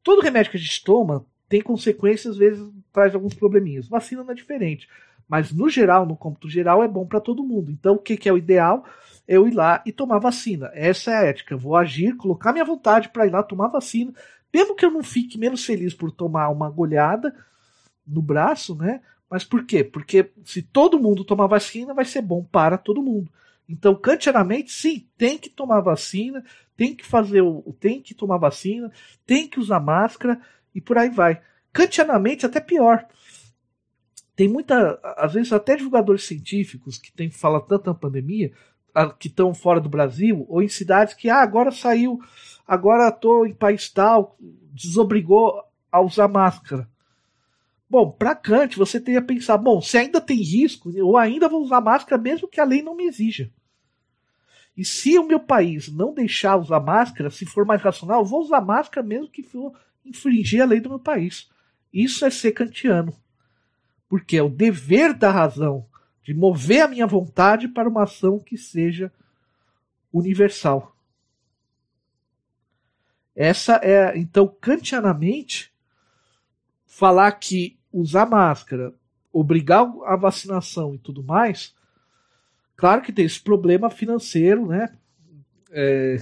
Todo remédio que a gente toma tem consequências, às vezes traz alguns probleminhas. Vacina não é diferente. Mas no geral, no cômputo geral, é bom para todo mundo. Então, o que, que é o ideal? Eu ir lá e tomar vacina. Essa é a ética. Eu vou agir, colocar minha vontade para ir lá tomar vacina, mesmo que eu não fique menos feliz por tomar uma agulhada no braço, né? Mas por quê? Porque se todo mundo tomar vacina, vai ser bom para todo mundo. Então, kantianamente, sim, tem que tomar vacina, tem que fazer o. tem que tomar vacina, tem que usar máscara e por aí vai. Kantianamente, até pior. Tem muita. Às vezes, até divulgadores científicos que tem fala tanto na pandemia, que estão fora do Brasil, ou em cidades que, ah, agora saiu, agora estou em país tal, desobrigou a usar máscara. Bom, para Kant, você teria que pensar, bom, se ainda tem risco, eu ainda vou usar máscara mesmo que a lei não me exija. E se o meu país não deixar usar máscara, se for mais racional, eu vou usar máscara mesmo que for infringir a lei do meu país. Isso é ser kantiano. Porque é o dever da razão de mover a minha vontade para uma ação que seja universal. Essa é, então, kantianamente, falar que usar máscara, obrigar a vacinação e tudo mais, claro que tem esse problema financeiro, né? É,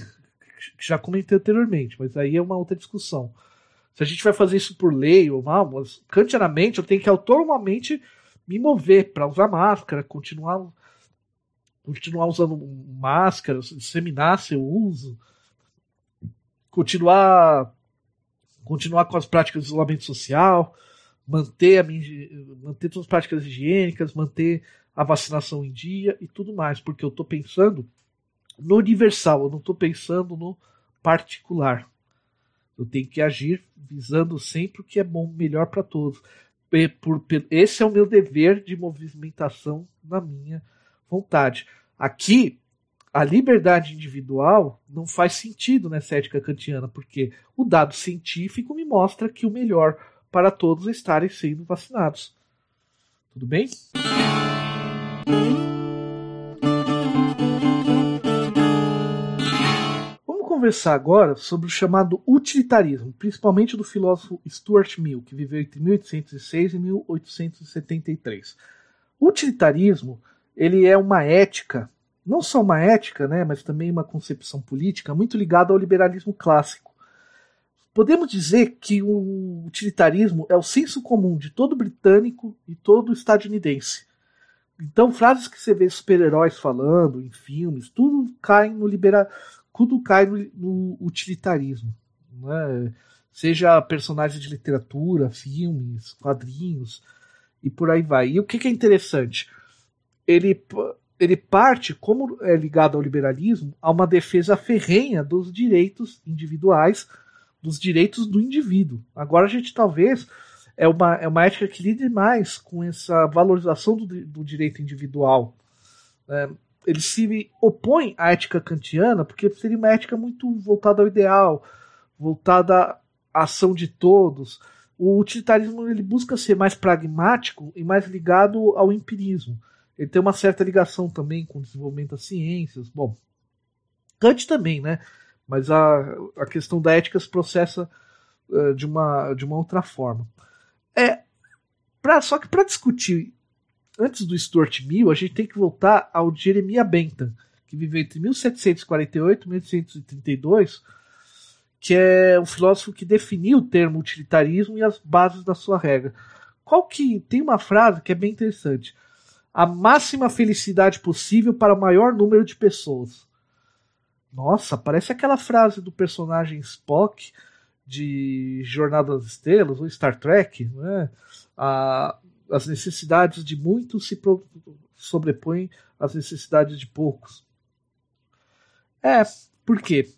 que já comentei anteriormente, mas aí é uma outra discussão. Se a gente vai fazer isso por lei ou mal, mas kantianamente eu tenho que autonomamente me mover para usar máscara, continuar continuar usando máscara, disseminar seu uso, continuar continuar com as práticas de isolamento social, manter, a minha, manter todas as práticas higiênicas, manter a vacinação em dia e tudo mais, porque eu estou pensando no universal, eu não estou pensando no particular. Eu tenho que agir visando sempre o que é bom, melhor para todos. Por, esse é o meu dever de movimentação na minha vontade. Aqui, a liberdade individual não faz sentido nessa ética kantiana, porque o dado científico me mostra que o melhor para todos estarem sendo vacinados. Tudo bem? Conversar agora sobre o chamado utilitarismo, principalmente do filósofo Stuart Mill, que viveu entre 1806 e 1873. O utilitarismo ele é uma ética, não só uma ética, né, mas também uma concepção política muito ligada ao liberalismo clássico Podemos dizer que o utilitarismo é o senso comum de todo britânico e todo estadunidense. Então, frases que você vê super-heróis falando em filmes, tudo cai no libera... tudo cai no, no utilitarismo. Né? Seja personagens de literatura, filmes, quadrinhos e por aí vai. E o que, que é interessante? Ele, ele parte, como é ligado ao liberalismo, a uma defesa ferrenha dos direitos individuais dos direitos do indivíduo. Agora a gente talvez é uma, é uma ética que lide mais com essa valorização do, do direito individual. É, ele se opõe à ética kantiana porque seria uma ética muito voltada ao ideal, voltada à ação de todos. O utilitarismo ele busca ser mais pragmático e mais ligado ao empirismo. Ele tem uma certa ligação também com o desenvolvimento das ciências. Bom, Kant também, né? Mas a, a questão da ética se processa uh, de, uma, de uma outra forma. É, pra, só que para discutir antes do Stuart Mill, a gente tem que voltar ao Jeremiah Bentham, que viveu entre 1748 e 1832, que é um filósofo que definiu o termo utilitarismo e as bases da sua regra. Qual que tem uma frase que é bem interessante? A máxima felicidade possível para o maior número de pessoas. Nossa, parece aquela frase do personagem Spock de Jornada das Estrelas ou Star Trek, né? A, as necessidades de muitos se sobrepõem às necessidades de poucos. É, por quê?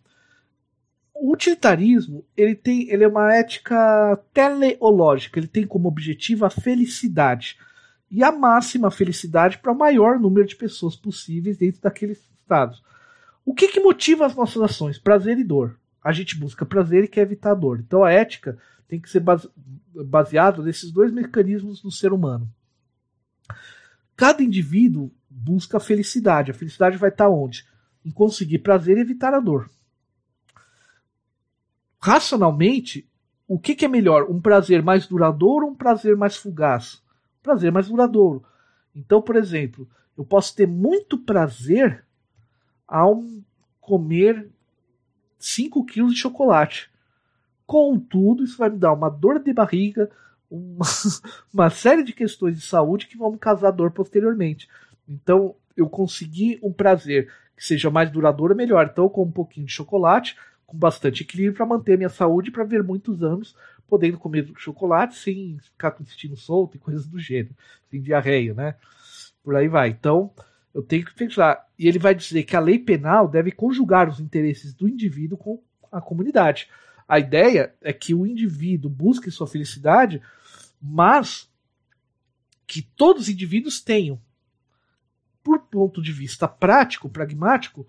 O utilitarismo ele tem, ele é uma ética teleológica. Ele tem como objetivo a felicidade e a máxima felicidade para o maior número de pessoas possíveis dentro daqueles estados. O que, que motiva as nossas ações? Prazer e dor. A gente busca prazer e quer evitar dor. Então a ética tem que ser baseada nesses dois mecanismos do ser humano. Cada indivíduo busca a felicidade. A felicidade vai estar onde? Em conseguir prazer e evitar a dor. Racionalmente, o que, que é melhor? Um prazer mais duradouro ou um prazer mais fugaz? Prazer mais duradouro. Então, por exemplo, eu posso ter muito prazer ao comer 5 quilos de chocolate. Contudo, isso vai me dar uma dor de barriga, uma, uma série de questões de saúde que vão me causar dor posteriormente. Então, eu consegui um prazer que seja mais duradouro, melhor. Então, eu como um pouquinho de chocolate, com bastante equilíbrio, para manter minha saúde para ver muitos anos podendo comer chocolate sem ficar com o intestino solto e coisas do gênero, sem diarreia, né? Por aí vai. Então, eu tenho que pensar. E ele vai dizer que a lei penal deve conjugar os interesses do indivíduo com a comunidade. A ideia é que o indivíduo busque sua felicidade, mas que todos os indivíduos tenham, por ponto de vista prático, pragmático,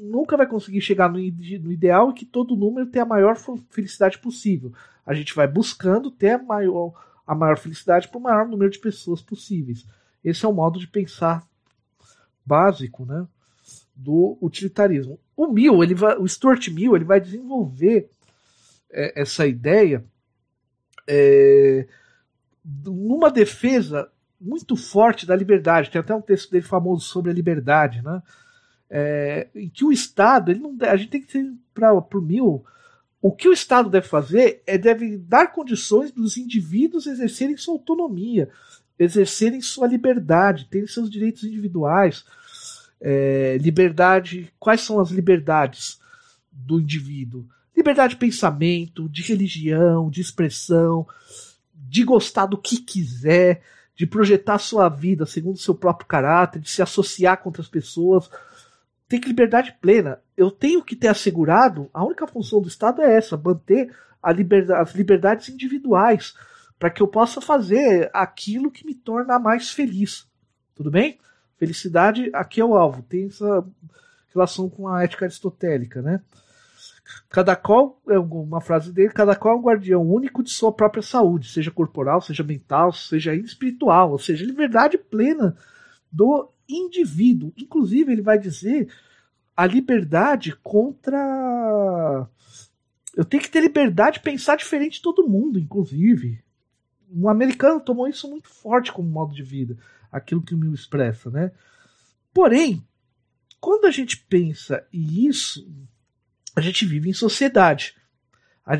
nunca vai conseguir chegar no, ideal e que todo número tenha a maior felicidade possível. A gente vai buscando ter a maior, a maior felicidade para o maior número de pessoas possíveis. Esse é o modo de pensar básico, né, do utilitarismo. O Mill, ele vai, o Stuart Mill, ele vai desenvolver é, essa ideia é, numa defesa muito forte da liberdade. Tem até um texto dele famoso sobre a liberdade, né? É, em que o Estado, ele não, a gente tem que ser para o Mill, o que o Estado deve fazer é deve dar condições dos indivíduos exercerem sua autonomia, exercerem sua liberdade, terem seus direitos individuais. É, liberdade, quais são as liberdades do indivíduo? Liberdade de pensamento, de religião, de expressão, de gostar do que quiser, de projetar sua vida segundo seu próprio caráter, de se associar com outras pessoas. Tem que liberdade plena. Eu tenho que ter assegurado, a única função do Estado é essa, manter as liberdades individuais para que eu possa fazer aquilo que me torna mais feliz. Tudo bem? Felicidade aqui é o alvo. Tem essa relação com a ética aristotélica, né? Cada qual, é uma frase dele, cada qual é um guardião único de sua própria saúde, seja corporal, seja mental, seja espiritual, ou seja, liberdade plena do indivíduo. Inclusive, ele vai dizer a liberdade contra. Eu tenho que ter liberdade de pensar diferente de todo mundo, inclusive um americano tomou isso muito forte como modo de vida, aquilo que o Mill expressa, né? Porém, quando a gente pensa isso, a gente vive em sociedade. A,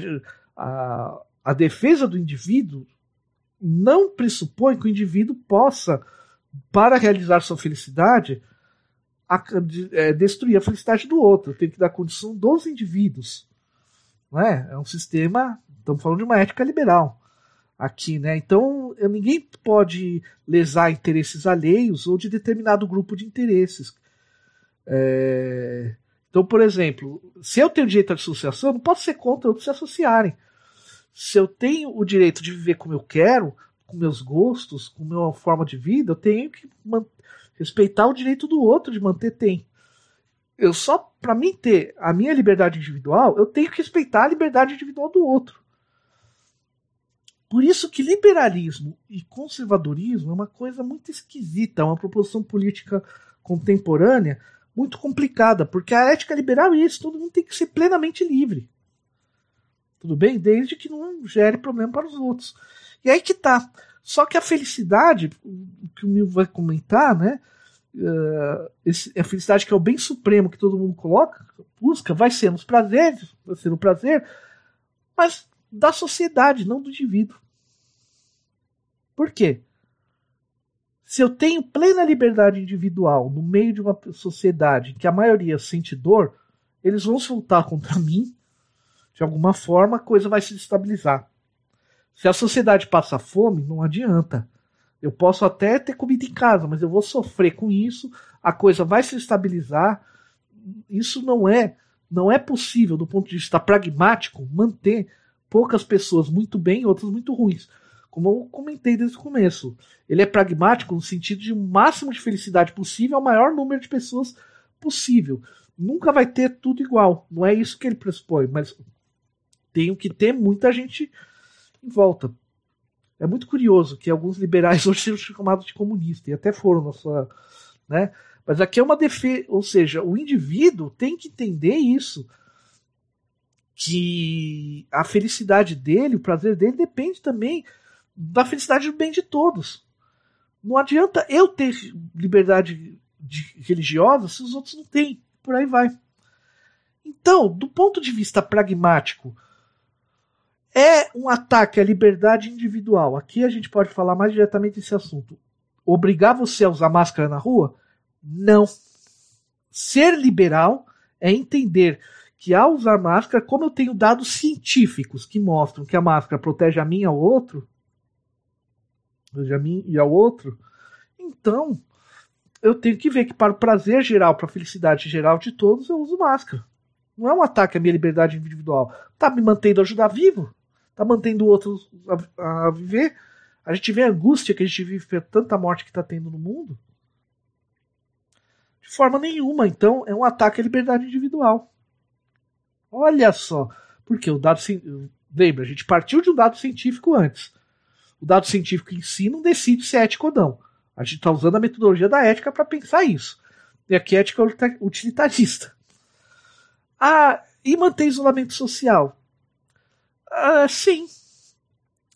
a, a defesa do indivíduo não pressupõe que o indivíduo possa, para realizar sua felicidade, a, é, destruir a felicidade do outro. Tem que dar condição dos indivíduos. Não é? é um sistema, estamos falando de uma ética liberal aqui, né? Então ninguém pode lesar interesses alheios ou de determinado grupo de interesses. É... Então, por exemplo, se eu tenho direito à associação, não posso ser contra outros se associarem. Se eu tenho o direito de viver como eu quero, com meus gostos, com minha forma de vida, eu tenho que respeitar o direito do outro de manter tem. Eu só, para mim ter a minha liberdade individual, eu tenho que respeitar a liberdade individual do outro. Por isso que liberalismo e conservadorismo é uma coisa muito esquisita, é uma proposição política contemporânea muito complicada, porque a ética liberal é isso, todo mundo tem que ser plenamente livre. Tudo bem? Desde que não gere problema para os outros. E aí que tá. Só que a felicidade, o que o Mil vai comentar, né? Uh, esse, a felicidade que é o bem supremo que todo mundo coloca, busca, vai ser nos prazeres, vai ser no prazer, mas da sociedade, não do indivíduo. Por quê? Se eu tenho plena liberdade individual no meio de uma sociedade que a maioria sente dor, eles vão se voltar contra mim. De alguma forma, a coisa vai se estabilizar. Se a sociedade passa fome, não adianta. Eu posso até ter comida em casa, mas eu vou sofrer com isso, a coisa vai se estabilizar. Isso não é Não é possível, do ponto de vista pragmático, manter poucas pessoas muito bem outras muito ruins. Como eu comentei desde o começo. Ele é pragmático no sentido de máximo de felicidade possível ao maior número de pessoas possível. Nunca vai ter tudo igual. Não é isso que ele pressupõe, mas tem que ter muita gente em volta. É muito curioso que alguns liberais hoje sejam chamados de comunistas, e até foram na sua. Né? Mas aqui é uma defesa, ou seja, o indivíduo tem que entender isso. Que a felicidade dele, o prazer dele, depende também da felicidade do bem de todos. Não adianta eu ter liberdade religiosa se os outros não têm. Por aí vai. Então, do ponto de vista pragmático, é um ataque à liberdade individual. Aqui a gente pode falar mais diretamente desse assunto. Obrigar você a usar máscara na rua? Não. Ser liberal é entender que ao usar máscara, como eu tenho dados científicos que mostram que a máscara protege a mim e ao outro, a mim e ao outro, então eu tenho que ver que para o prazer geral, para a felicidade geral de todos, eu uso máscara. Não é um ataque à minha liberdade individual. Tá me mantendo ajudar vivo? Tá mantendo outros a, a, viver? A gente vê a angústia que a gente vive por tanta morte que está tendo no mundo? De forma nenhuma. Então, é um ataque à liberdade individual. Olha só. Porque o dado. Lembra, a gente partiu de um dado científico antes. O dado científico em si não decide se é ético ou não. A gente está usando a metodologia da ética para pensar isso. E aqui é ética utilitarista. Ah, e manter isolamento social? Ah, sim.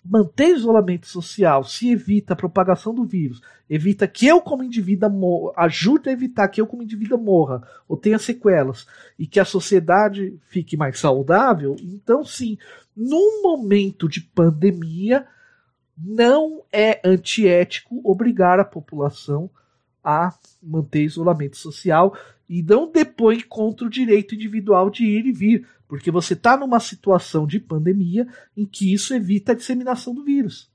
Manter isolamento social se evita a propagação do vírus, evita que eu, como indivíduo, morra, ajude a evitar que eu, como indivíduo, morra ou tenha sequelas e que a sociedade fique mais saudável, então sim, num momento de pandemia, não é antiético obrigar a população a manter isolamento social e não depõe contra o direito individual de ir e vir, porque você está numa situação de pandemia em que isso evita a disseminação do vírus.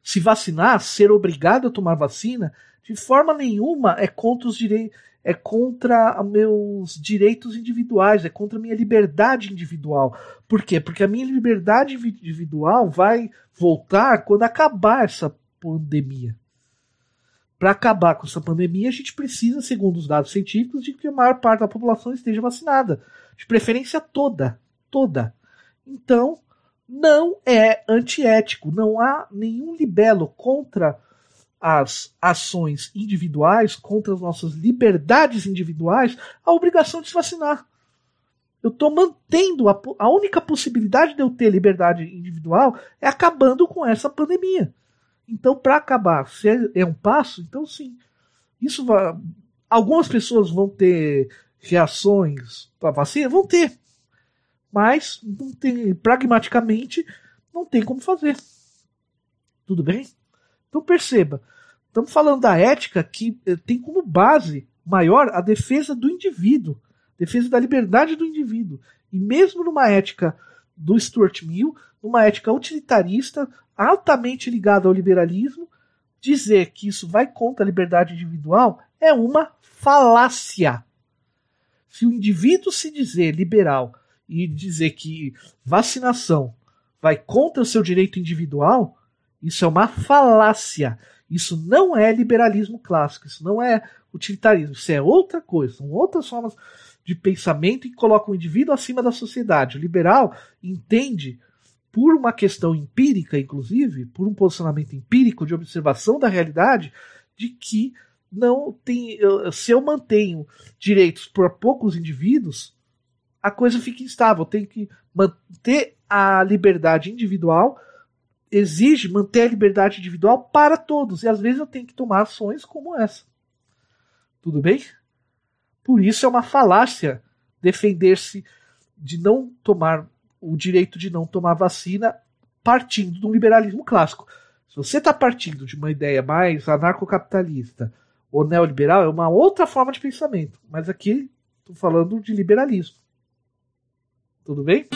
Se vacinar, ser obrigado a tomar vacina, de forma nenhuma é contra os direitos é contra meus direitos individuais, é contra minha liberdade individual. Por quê? Porque a minha liberdade individual vai voltar quando acabar essa pandemia. Para acabar com essa pandemia, a gente precisa, segundo os dados científicos, de que a maior parte da população esteja vacinada. De preferência toda. Toda. Então, não é antiético. Não há nenhum libelo contra as ações individuais, contra as nossas liberdades individuais, a obrigação de se vacinar. Eu estou mantendo a, a única possibilidade de eu ter liberdade individual é acabando com essa pandemia. Então, para acabar, se é, é, um passo, então sim. Isso vai. Algumas pessoas vão ter reações para vacina? Vão ter. Mas, não tem, pragmaticamente, não tem como fazer. Tudo bem? Então perceba, estamos falando da ética que eh, tem como base maior a defesa do indivíduo, defesa da liberdade do indivíduo. E mesmo numa ética do Stuart Mill, numa ética utilitarista, altamente ligada ao liberalismo, dizer que isso vai contra a liberdade individual é uma falácia. Se o indivíduo se dizer liberal e dizer que vacinação vai contra o seu direito individual, isso é uma falácia. Isso não é liberalismo clássico, isso não é utilitarismo, isso é outra coisa, são outras formas de pensamento que colocam o indivíduo acima da sociedade. O liberal entende, por uma questão empírica, inclusive, por um posicionamento empírico de observação da realidade, de que não tem. Se eu mantenho direitos para poucos indivíduos, a coisa fica instável. Tenho que manter a liberdade individual exige manter a liberdade individual para todos. E às vezes eu tenho que tomar ações como essa. Tudo bem? Por isso é uma falácia defender-se de não tomar o direito de não tomar vacina partindo do liberalismo clássico. Se você está partindo de uma ideia mais anarcocapitalista ou neoliberal, é uma outra forma de pensamento. Mas aqui estou falando de liberalismo. Tudo bem?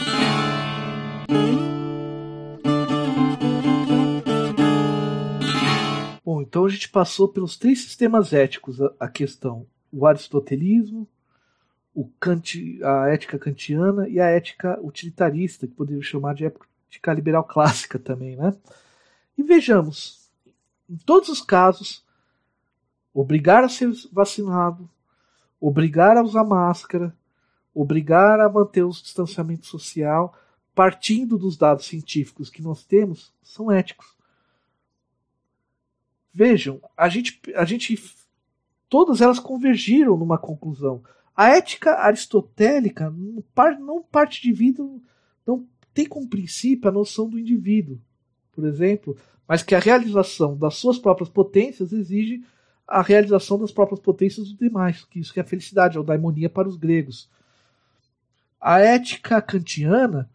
Bom, então a gente passou pelos três sistemas éticos a, questão: o aristotelismo, o Kant, a ética kantiana e a ética utilitarista, que poderíamos chamar de ética liberal clássica também, né? E vejamos, em todos os casos, obrigar a ser vacinado, obrigar a usar máscara, obrigar a manter o distanciamento social, partindo dos dados científicos que nós temos, são éticos. Vejam, a gente, a gente, todas elas convergiram numa conclusão. A ética aristotélica não parte de vida, não tem como princípio a noção do indivíduo, por exemplo, mas que a realização das suas próprias potências exige a realização das próprias potências dos demais, que isso que é a felicidade, é o daimonia para os gregos. A ética kantiana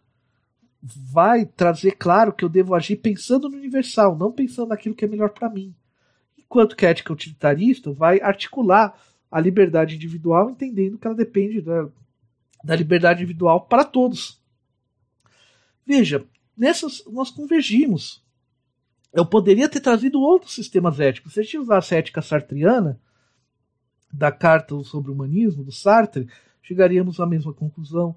vai trazer claro que eu devo agir pensando no universal, não pensando naquilo que é melhor para mim. Enquanto que a ética utilitarista vai articular a liberdade individual, entendendo que ela depende da, da liberdade individual para todos. Veja, nessas nós convergimos. Eu poderia ter trazido outros sistemas éticos. Se a gente usasse a ética sartriana, da Carta sobre o Humanismo, do Sartre, chegaríamos à mesma conclusão.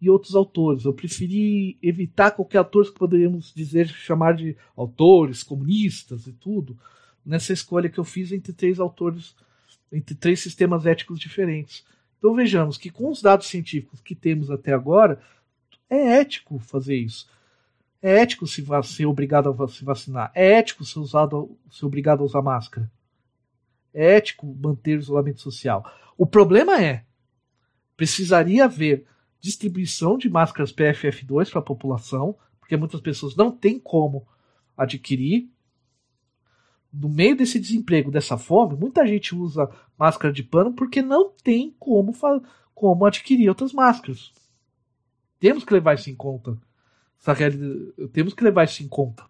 E outros autores. Eu preferi evitar qualquer autor que poderíamos dizer, chamar de autores, comunistas e tudo, nessa escolha que eu fiz entre três autores, entre três sistemas éticos diferentes. Então vejamos que com os dados científicos que temos até agora, é ético fazer isso. É ético se ser obrigado a se vacinar. É ético ser, usado, ser obrigado a usar máscara. É ético manter o isolamento social. O problema é, precisaria haver distribuição de máscaras PFF2 para a população, porque muitas pessoas não têm como adquirir. No meio desse desemprego, dessa fome, muita gente usa máscara de pano porque não tem como, como adquirir outras máscaras. Temos que levar isso em conta. Temos que levar isso em conta.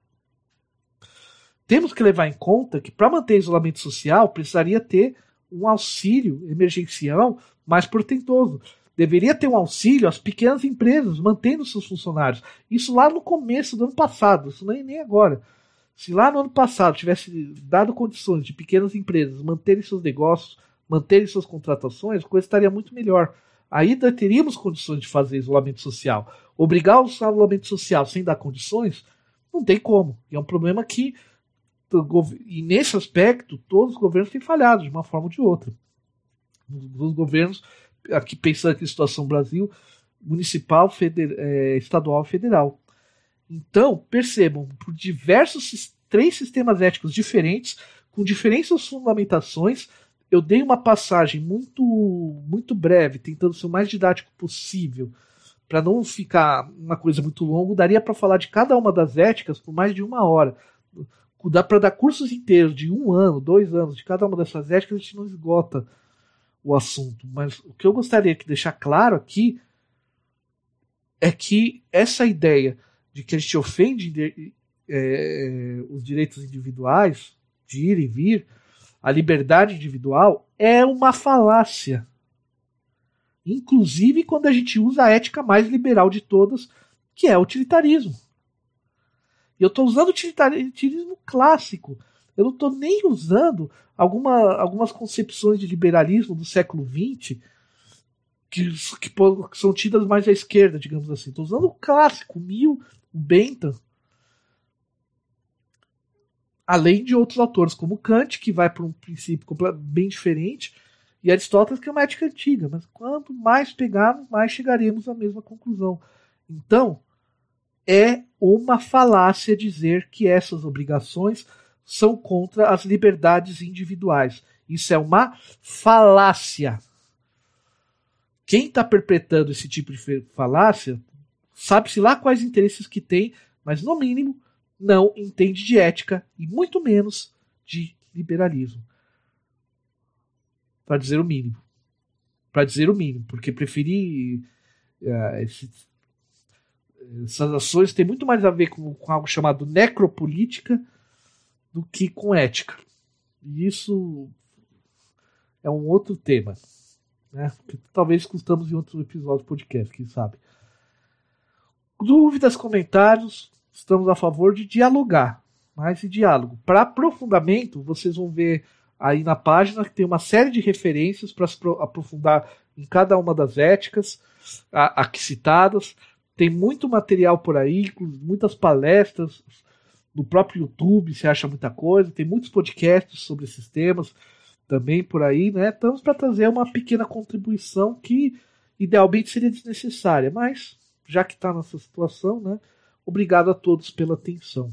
Temos que levar em conta que para manter isolamento social precisaria ter um auxílio emergencial mais portentoso. Deveria ter um auxílio às pequenas empresas, mantendo seus funcionários. Isso lá no começo do ano passado, isso nem, nem agora. Se lá no ano passado tivesse dado condições de pequenas empresas manterem seus negócios, manterem suas contratações, a coisa estaria muito melhor. Aí teríamos condições de fazer isolamento social. Obrigar o isolamento social sem dar condições, não tem como. E é um problema que, e nesse aspecto, todos os governos têm falhado de uma forma ou de outra. Os governos aqui pensando aqui situação Brasil, municipal, feder, é, estadual e federal. Então, percebam, por diversos três sistemas éticos diferentes, com diferentes fundamentações, eu dei uma passagem muito muito breve, tentando ser o mais didático possível, para não ficar uma coisa muito longa, daria para falar de cada uma das éticas por mais de uma hora. Dá para dar cursos inteiros de um ano, dois anos de cada uma dessas éticas, a gente não esgota o assunto, mas o que eu gostaria de deixar claro aqui é que essa ideia de que a gente ofende é, os direitos individuais de ir e vir, a liberdade individual, é uma falácia. Inclusive quando a gente usa a ética mais liberal de todas, que é o utilitarismo. Eu estou usando o utilitarismo clássico. Eu não estou nem usando alguma, algumas concepções de liberalismo do século XX que, que, que são tidas mais à esquerda, digamos assim. Estou usando o clássico, o Mill, o Bentham, além de outros autores, como Kant, que vai para um princípio bem diferente, e Aristóteles, que é uma ética antiga. Mas quanto mais pegarmos, mais chegaremos à mesma conclusão. Então, é uma falácia dizer que essas obrigações são contra as liberdades individuais. Isso é uma falácia. Quem está perpetrando esse tipo de falácia sabe-se lá quais interesses que tem, mas no mínimo não entende de ética e muito menos de liberalismo. Para dizer o mínimo. Para dizer o mínimo, porque preferir uh, esse, essas ações têm muito mais a ver com, com algo chamado necropolítica do que com ética. E isso é um outro tema. Né? Que talvez discutamos em outro episódio do podcast, quem sabe. Dúvidas, comentários, estamos a favor de dialogar. Mais de diálogo. Para aprofundamento, vocês vão ver aí na página, que tem uma série de referências para se aprofundar em cada uma das éticas aqui citadas. Tem muito material por aí, muitas palestras no próprio YouTube, você acha muita coisa. Tem muitos podcasts sobre esses temas também por aí, né? Estamos para trazer uma pequena contribuição que idealmente seria desnecessária, mas já que está nessa situação, né? Obrigado a todos pela atenção.